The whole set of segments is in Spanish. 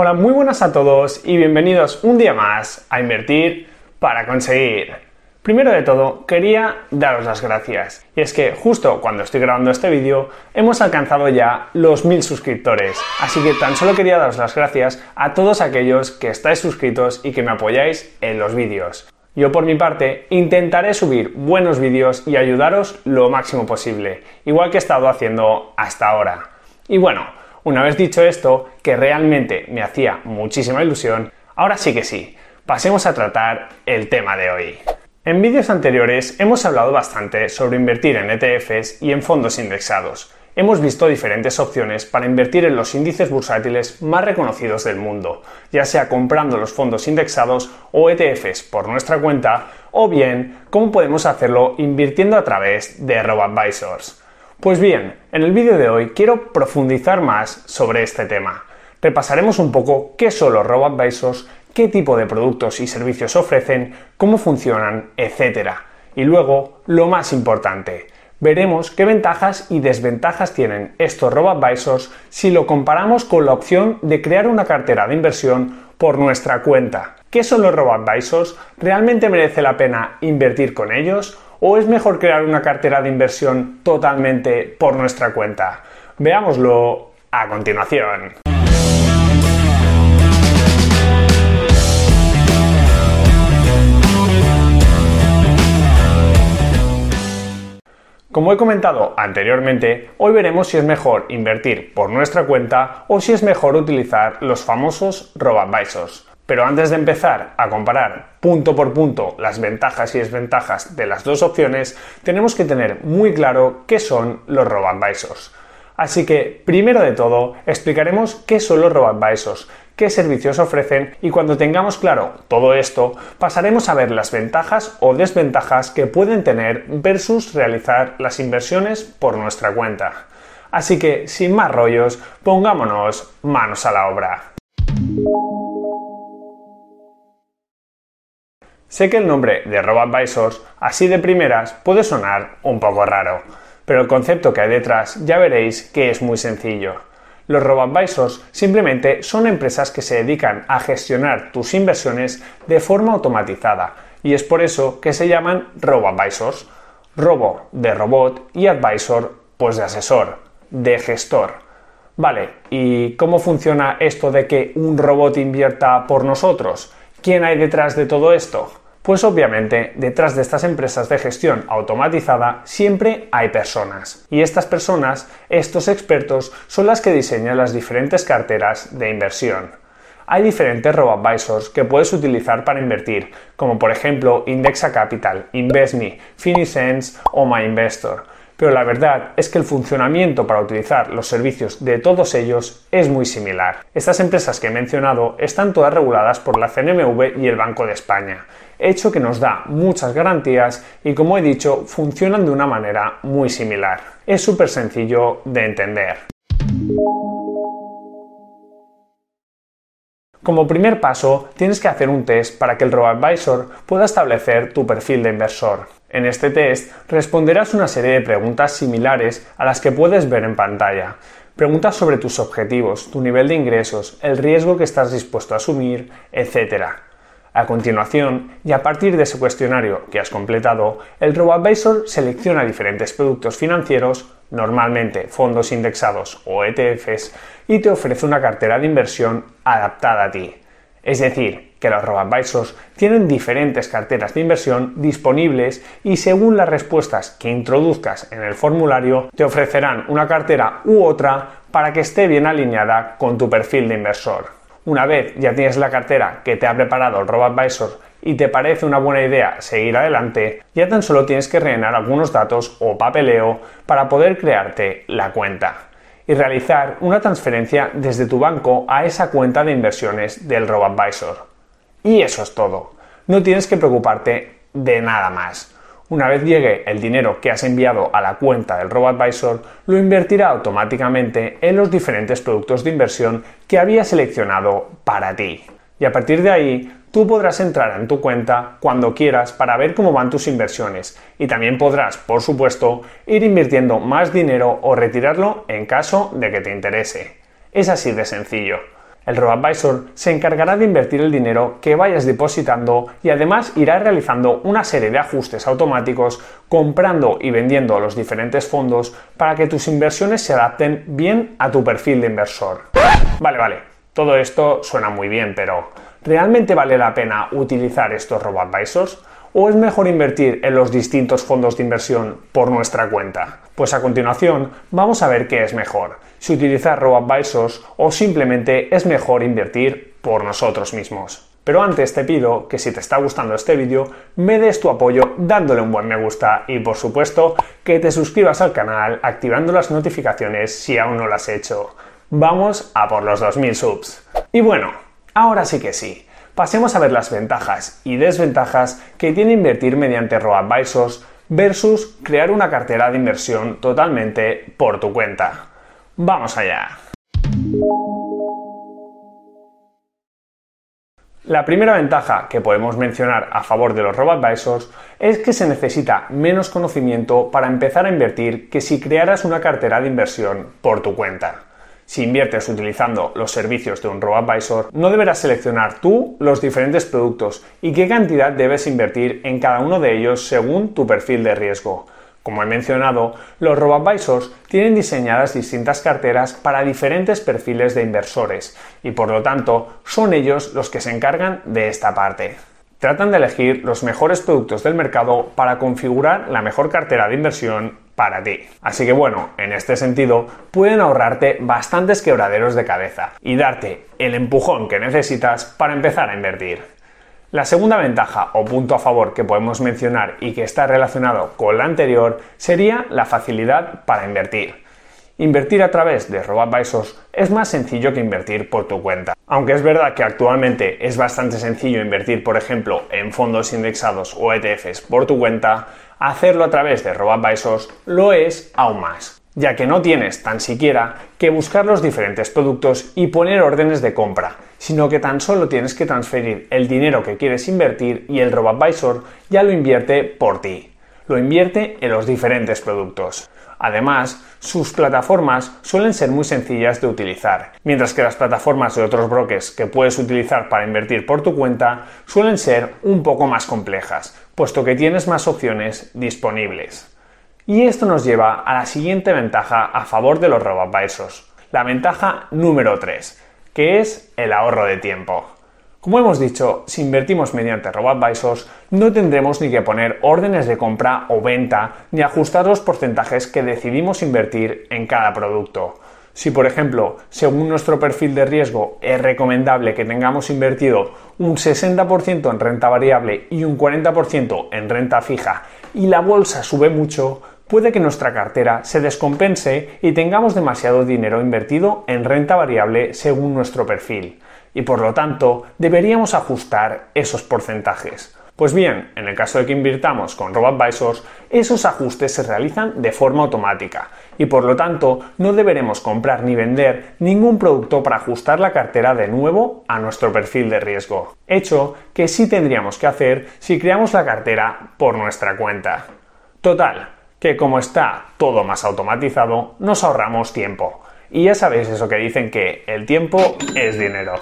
Hola, muy buenas a todos y bienvenidos un día más a Invertir para conseguir. Primero de todo, quería daros las gracias. Y es que justo cuando estoy grabando este vídeo hemos alcanzado ya los mil suscriptores. Así que tan solo quería daros las gracias a todos aquellos que estáis suscritos y que me apoyáis en los vídeos. Yo por mi parte intentaré subir buenos vídeos y ayudaros lo máximo posible, igual que he estado haciendo hasta ahora. Y bueno, una vez dicho esto, que realmente me hacía muchísima ilusión, ahora sí que sí, pasemos a tratar el tema de hoy. En vídeos anteriores hemos hablado bastante sobre invertir en ETFs y en fondos indexados. Hemos visto diferentes opciones para invertir en los índices bursátiles más reconocidos del mundo, ya sea comprando los fondos indexados o ETFs por nuestra cuenta, o bien cómo podemos hacerlo invirtiendo a través de RoboAdvisors. Pues bien, en el vídeo de hoy quiero profundizar más sobre este tema. Repasaremos un poco qué son los robo-advisors, qué tipo de productos y servicios ofrecen, cómo funcionan, etc. Y luego, lo más importante, veremos qué ventajas y desventajas tienen estos robo-advisors si lo comparamos con la opción de crear una cartera de inversión por nuestra cuenta. ¿Qué son los robo-advisors? ¿Realmente merece la pena invertir con ellos? ¿O es mejor crear una cartera de inversión totalmente por nuestra cuenta? Veámoslo a continuación. Como he comentado anteriormente, hoy veremos si es mejor invertir por nuestra cuenta o si es mejor utilizar los famosos robo-advisors. Pero antes de empezar a comparar punto por punto las ventajas y desventajas de las dos opciones, tenemos que tener muy claro qué son los robo-advisors. Así que, primero de todo, explicaremos qué son los robo-advisors, qué servicios ofrecen y cuando tengamos claro todo esto, pasaremos a ver las ventajas o desventajas que pueden tener versus realizar las inversiones por nuestra cuenta. Así que, sin más rollos, pongámonos manos a la obra. Sé que el nombre de RoboAdvisors, así de primeras, puede sonar un poco raro, pero el concepto que hay detrás ya veréis que es muy sencillo. Los RoboAdvisors simplemente son empresas que se dedican a gestionar tus inversiones de forma automatizada y es por eso que se llaman RoboAdvisors. Robo de robot y advisor pues de asesor, de gestor. Vale, ¿y cómo funciona esto de que un robot invierta por nosotros? ¿Quién hay detrás de todo esto? Pues obviamente, detrás de estas empresas de gestión automatizada siempre hay personas. Y estas personas, estos expertos, son las que diseñan las diferentes carteras de inversión. Hay diferentes robo-advisors que puedes utilizar para invertir, como por ejemplo Indexa Capital, InvestMe, Finisense o MyInvestor pero la verdad es que el funcionamiento para utilizar los servicios de todos ellos es muy similar. Estas empresas que he mencionado están todas reguladas por la CNMV y el Banco de España, hecho que nos da muchas garantías y como he dicho funcionan de una manera muy similar. Es súper sencillo de entender. Como primer paso, tienes que hacer un test para que el RoboAdvisor pueda establecer tu perfil de inversor. En este test responderás una serie de preguntas similares a las que puedes ver en pantalla. Preguntas sobre tus objetivos, tu nivel de ingresos, el riesgo que estás dispuesto a asumir, etc. A continuación, y a partir de ese cuestionario que has completado, el RoboAdvisor selecciona diferentes productos financieros, normalmente fondos indexados o ETFs, y te ofrece una cartera de inversión adaptada a ti. Es decir, que los robo-advisors tienen diferentes carteras de inversión disponibles y según las respuestas que introduzcas en el formulario te ofrecerán una cartera u otra para que esté bien alineada con tu perfil de inversor. Una vez ya tienes la cartera que te ha preparado el robo-advisor y te parece una buena idea seguir adelante, ya tan solo tienes que rellenar algunos datos o papeleo para poder crearte la cuenta y realizar una transferencia desde tu banco a esa cuenta de inversiones del RoboAdvisor. Y eso es todo. No tienes que preocuparte de nada más. Una vez llegue el dinero que has enviado a la cuenta del RoboAdvisor, lo invertirá automáticamente en los diferentes productos de inversión que había seleccionado para ti. Y a partir de ahí tú podrás entrar en tu cuenta cuando quieras para ver cómo van tus inversiones y también podrás, por supuesto, ir invirtiendo más dinero o retirarlo en caso de que te interese. Es así de sencillo. El RoboAdvisor se encargará de invertir el dinero que vayas depositando y además irá realizando una serie de ajustes automáticos comprando y vendiendo los diferentes fondos para que tus inversiones se adapten bien a tu perfil de inversor. Vale, vale, todo esto suena muy bien, pero ¿realmente vale la pena utilizar estos RoboAdvisors? ¿O es mejor invertir en los distintos fondos de inversión por nuestra cuenta? Pues a continuación vamos a ver qué es mejor, si utilizar RoboAdvisors o simplemente es mejor invertir por nosotros mismos. Pero antes te pido que si te está gustando este vídeo, me des tu apoyo dándole un buen me gusta y por supuesto que te suscribas al canal activando las notificaciones si aún no lo has hecho. Vamos a por los 2000 subs. Y bueno, ahora sí que sí pasemos a ver las ventajas y desventajas que tiene invertir mediante RoboAdvisors versus crear una cartera de inversión totalmente por tu cuenta. Vamos allá. La primera ventaja que podemos mencionar a favor de los RoboAdvisors es que se necesita menos conocimiento para empezar a invertir que si crearas una cartera de inversión por tu cuenta. Si inviertes utilizando los servicios de un RoboAdvisor, no deberás seleccionar tú los diferentes productos y qué cantidad debes invertir en cada uno de ellos según tu perfil de riesgo. Como he mencionado, los RoboAdvisors tienen diseñadas distintas carteras para diferentes perfiles de inversores y por lo tanto son ellos los que se encargan de esta parte. Tratan de elegir los mejores productos del mercado para configurar la mejor cartera de inversión para ti. Así que bueno, en este sentido, pueden ahorrarte bastantes quebraderos de cabeza y darte el empujón que necesitas para empezar a invertir. La segunda ventaja o punto a favor que podemos mencionar y que está relacionado con la anterior sería la facilidad para invertir. Invertir a través de RoboAdvisors es más sencillo que invertir por tu cuenta. Aunque es verdad que actualmente es bastante sencillo invertir, por ejemplo, en fondos indexados o ETFs por tu cuenta, hacerlo a través de RoboAdvisors lo es aún más, ya que no tienes tan siquiera que buscar los diferentes productos y poner órdenes de compra, sino que tan solo tienes que transferir el dinero que quieres invertir y el RoboAdvisor ya lo invierte por ti. Lo invierte en los diferentes productos. Además, sus plataformas suelen ser muy sencillas de utilizar, mientras que las plataformas de otros brokers que puedes utilizar para invertir por tu cuenta suelen ser un poco más complejas, puesto que tienes más opciones disponibles. Y esto nos lleva a la siguiente ventaja a favor de los robo la ventaja número 3, que es el ahorro de tiempo. Como hemos dicho, si invertimos mediante RoboAdvisors, no tendremos ni que poner órdenes de compra o venta ni ajustar los porcentajes que decidimos invertir en cada producto. Si, por ejemplo, según nuestro perfil de riesgo es recomendable que tengamos invertido un 60% en renta variable y un 40% en renta fija y la bolsa sube mucho, puede que nuestra cartera se descompense y tengamos demasiado dinero invertido en renta variable según nuestro perfil y por lo tanto deberíamos ajustar esos porcentajes. Pues bien, en el caso de que invirtamos con RoboAdvisors, esos ajustes se realizan de forma automática y por lo tanto no deberemos comprar ni vender ningún producto para ajustar la cartera de nuevo a nuestro perfil de riesgo, hecho que sí tendríamos que hacer si creamos la cartera por nuestra cuenta. Total, que como está todo más automatizado, nos ahorramos tiempo. Y ya sabéis eso que dicen que el tiempo es dinero.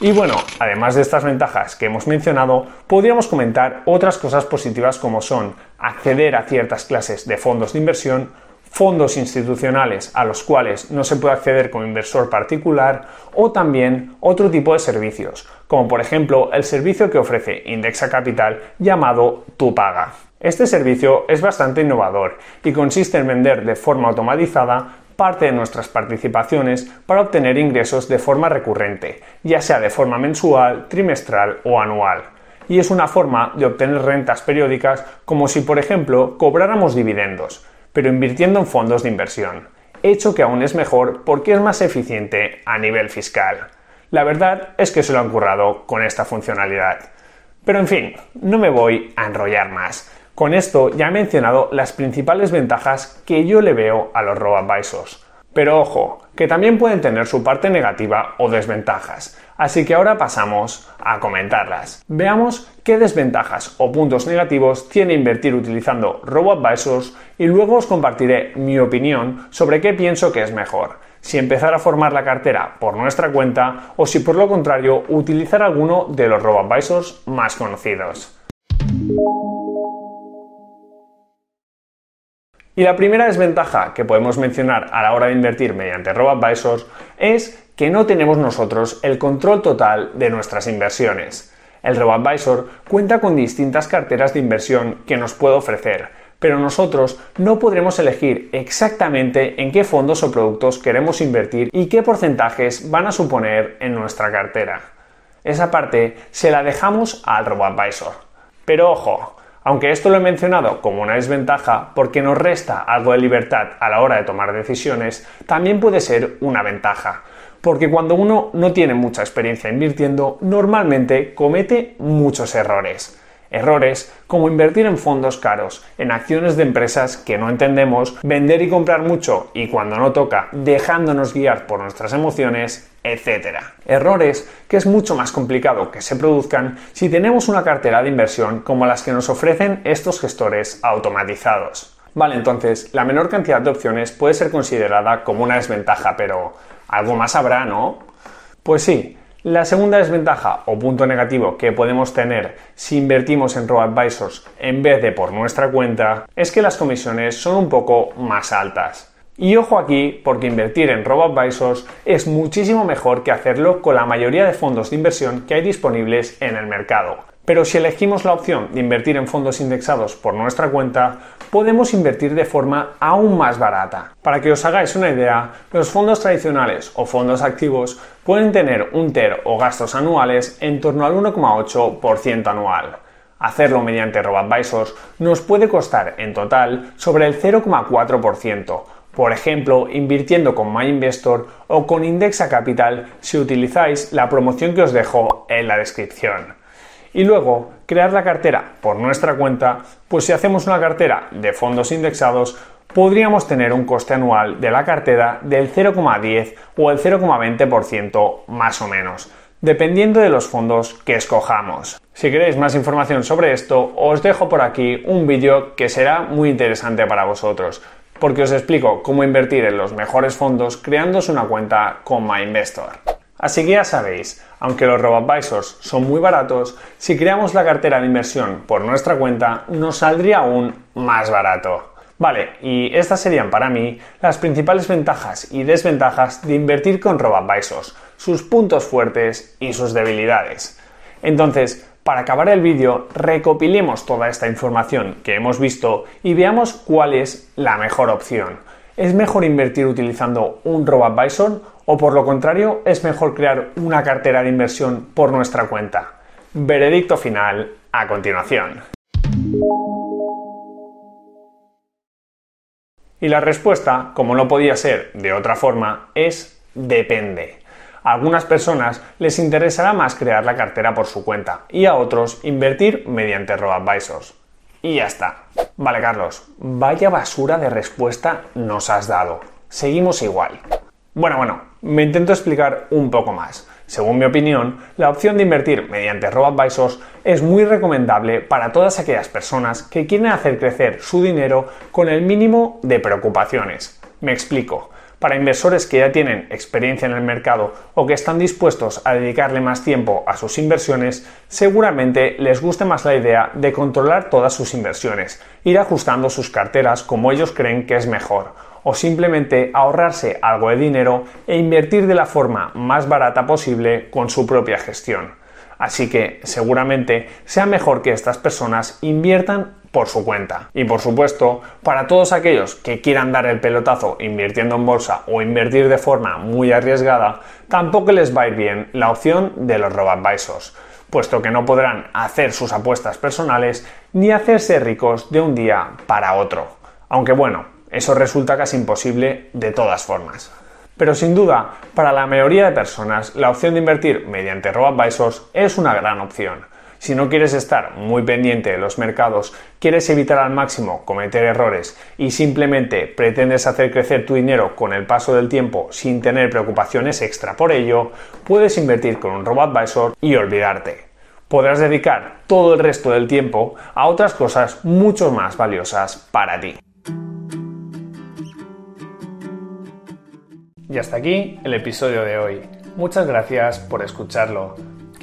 Y bueno, además de estas ventajas que hemos mencionado, podríamos comentar otras cosas positivas como son acceder a ciertas clases de fondos de inversión, fondos institucionales a los cuales no se puede acceder como inversor particular o también otro tipo de servicios, como por ejemplo el servicio que ofrece Indexa Capital llamado Tu Paga. Este servicio es bastante innovador y consiste en vender de forma automatizada parte de nuestras participaciones para obtener ingresos de forma recurrente, ya sea de forma mensual, trimestral o anual. Y es una forma de obtener rentas periódicas como si, por ejemplo, cobráramos dividendos, pero invirtiendo en fondos de inversión, hecho que aún es mejor porque es más eficiente a nivel fiscal. La verdad es que se lo han currado con esta funcionalidad. Pero en fin, no me voy a enrollar más. Con esto ya he mencionado las principales ventajas que yo le veo a los robo-advisors. Pero ojo, que también pueden tener su parte negativa o desventajas. Así que ahora pasamos a comentarlas. Veamos qué desventajas o puntos negativos tiene invertir utilizando robo-advisors y luego os compartiré mi opinión sobre qué pienso que es mejor si empezar a formar la cartera por nuestra cuenta o si por lo contrario utilizar alguno de los robo-advisors más conocidos. Y la primera desventaja que podemos mencionar a la hora de invertir mediante robo-advisors es que no tenemos nosotros el control total de nuestras inversiones. El RoboAdvisor cuenta con distintas carteras de inversión que nos puede ofrecer, pero nosotros no podremos elegir exactamente en qué fondos o productos queremos invertir y qué porcentajes van a suponer en nuestra cartera. Esa parte se la dejamos al RoboAdvisor. Pero ojo, aunque esto lo he mencionado como una desventaja porque nos resta algo de libertad a la hora de tomar decisiones, también puede ser una ventaja, porque cuando uno no tiene mucha experiencia invirtiendo, normalmente comete muchos errores. Errores como invertir en fondos caros, en acciones de empresas que no entendemos, vender y comprar mucho y cuando no toca, dejándonos guiar por nuestras emociones, etc. Errores que es mucho más complicado que se produzcan si tenemos una cartera de inversión como las que nos ofrecen estos gestores automatizados. Vale, entonces, la menor cantidad de opciones puede ser considerada como una desventaja, pero algo más habrá, ¿no? Pues sí, la segunda desventaja o punto negativo que podemos tener si invertimos en robo-advisors en vez de por nuestra cuenta es que las comisiones son un poco más altas. Y ojo aquí, porque invertir en robo-advisors es muchísimo mejor que hacerlo con la mayoría de fondos de inversión que hay disponibles en el mercado. Pero si elegimos la opción de invertir en fondos indexados por nuestra cuenta, podemos invertir de forma aún más barata. Para que os hagáis una idea, los fondos tradicionales o fondos activos pueden tener un TER o gastos anuales en torno al 1,8% anual. Hacerlo mediante RoboAdvisors nos puede costar en total sobre el 0,4%, por ejemplo, invirtiendo con MyInvestor o con Indexa Capital si utilizáis la promoción que os dejo en la descripción y luego crear la cartera por nuestra cuenta, pues si hacemos una cartera de fondos indexados, podríamos tener un coste anual de la cartera del 0,10 o el 0,20% más o menos, dependiendo de los fondos que escojamos. Si queréis más información sobre esto, os dejo por aquí un vídeo que será muy interesante para vosotros, porque os explico cómo invertir en los mejores fondos creándose una cuenta con MyInvestor. Así que ya sabéis, aunque los robo-advisors son muy baratos, si creamos la cartera de inversión por nuestra cuenta, nos saldría aún más barato. Vale, y estas serían para mí las principales ventajas y desventajas de invertir con robo-advisors, sus puntos fuertes y sus debilidades. Entonces, para acabar el vídeo, recopilemos toda esta información que hemos visto y veamos cuál es la mejor opción. ¿Es mejor invertir utilizando un robo-advisor o por lo contrario es mejor crear una cartera de inversión por nuestra cuenta? Veredicto final a continuación. Y la respuesta, como no podía ser de otra forma, es depende. A algunas personas les interesará más crear la cartera por su cuenta y a otros invertir mediante robo-advisors. Y ya está. Vale, Carlos, vaya basura de respuesta nos has dado. Seguimos igual. Bueno, bueno, me intento explicar un poco más. Según mi opinión, la opción de invertir mediante robo-advisors es muy recomendable para todas aquellas personas que quieren hacer crecer su dinero con el mínimo de preocupaciones. Me explico. Para inversores que ya tienen experiencia en el mercado o que están dispuestos a dedicarle más tiempo a sus inversiones, seguramente les guste más la idea de controlar todas sus inversiones, ir ajustando sus carteras como ellos creen que es mejor o simplemente ahorrarse algo de dinero e invertir de la forma más barata posible con su propia gestión. Así que seguramente sea mejor que estas personas inviertan por su cuenta. Y por supuesto, para todos aquellos que quieran dar el pelotazo invirtiendo en bolsa o invertir de forma muy arriesgada, tampoco les va a ir bien la opción de los robo-advisors, puesto que no podrán hacer sus apuestas personales ni hacerse ricos de un día para otro. Aunque bueno, eso resulta casi imposible de todas formas. Pero sin duda, para la mayoría de personas, la opción de invertir mediante robo-advisors es una gran opción. Si no quieres estar muy pendiente de los mercados, quieres evitar al máximo cometer errores y simplemente pretendes hacer crecer tu dinero con el paso del tiempo sin tener preocupaciones extra por ello, puedes invertir con un robo-advisor y olvidarte. Podrás dedicar todo el resto del tiempo a otras cosas mucho más valiosas para ti. Y hasta aquí el episodio de hoy. Muchas gracias por escucharlo.